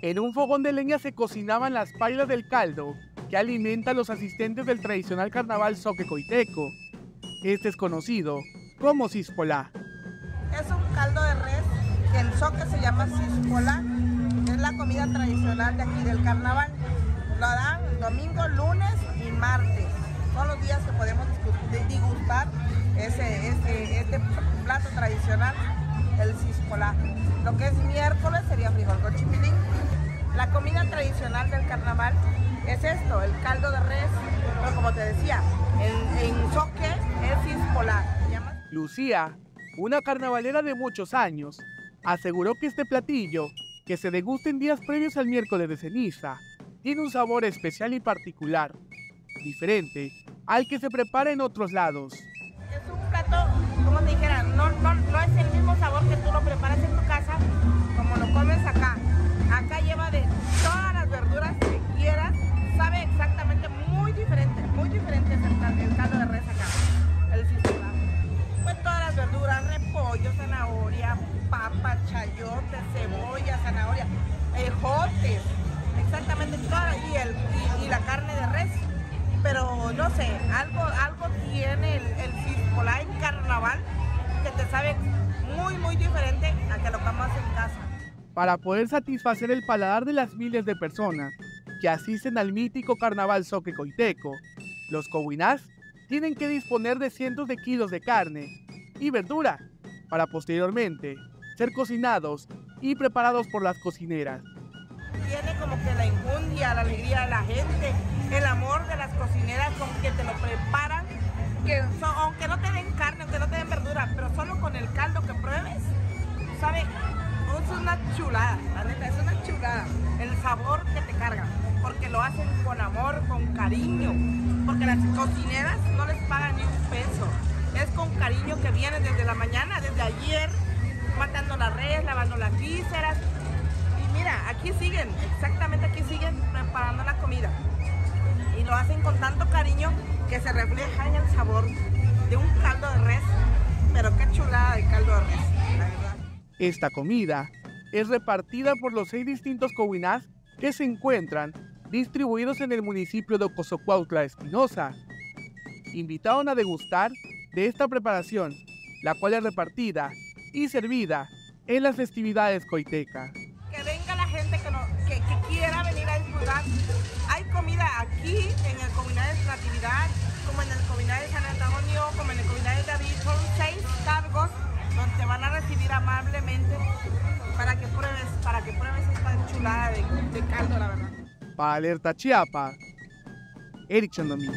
En un fogón de leña se cocinaban las pailas del caldo que alimenta a los asistentes del tradicional carnaval soque coiteco. Este es conocido como cispolá. Es un caldo de res que en soque se llama cispolá. Es la comida tradicional de aquí del carnaval. Lo dan domingo, lunes y martes. Son los días que podemos degustar ese, este plato tradicional, el cispolá. Lo que es miércoles sería frijol con chipilín. La comida tradicional del carnaval es esto, el caldo de res, pero como te decía, en, en soque es cispolá. Lucía, una carnavalera de muchos años, aseguró que este platillo, que se degusta en días previos al miércoles de ceniza, tiene un sabor especial y particular, diferente al que se prepara en otros lados. Zanahoria, ejotes, exactamente toda, y, el, y, la carne de res. Pero no sé, algo, algo tiene el, el en carnaval que te sabe muy, muy diferente a que lo comas en casa. Para poder satisfacer el paladar de las miles de personas que asisten al mítico carnaval soque coiteco, los coguinás tienen que disponer de cientos de kilos de carne y verdura para posteriormente ser cocinados y preparados por las cocineras. Tiene como que la injundia, la alegría de la gente, el amor de las cocineras con que te lo preparan, que aunque no te den carne, aunque no te den verdura, pero solo con el caldo que pruebes, sabe, es una chulada, la es una chulada, el sabor que te carga, porque lo hacen con amor, con cariño, porque las cocineras no les pagan ni un peso, es con cariño que vienen desde la mañana, desde ayer, matando las redes, lavando las vísceras, mira, aquí siguen, exactamente aquí siguen preparando la comida. Y lo hacen con tanto cariño que se refleja en el sabor de un caldo de res. Pero qué chulada de caldo de res, la verdad. Esta comida es repartida por los seis distintos coguinás que se encuentran distribuidos en el municipio de Ocosocuautla Espinosa. Invitaron a degustar de esta preparación, la cual es repartida y servida en las festividades coitecas que, quiera venir a disfrutar. Hay comida aquí en el comunidad de Natividad, como en el comunidad de San Antonio, como en el comunidad de David. Son seis cargos donde te van a recibir amablemente para que pruebes, para que pruebes esta chulada de, caldo, la verdad. Para Alerta Chiapa, Eric Chandomí.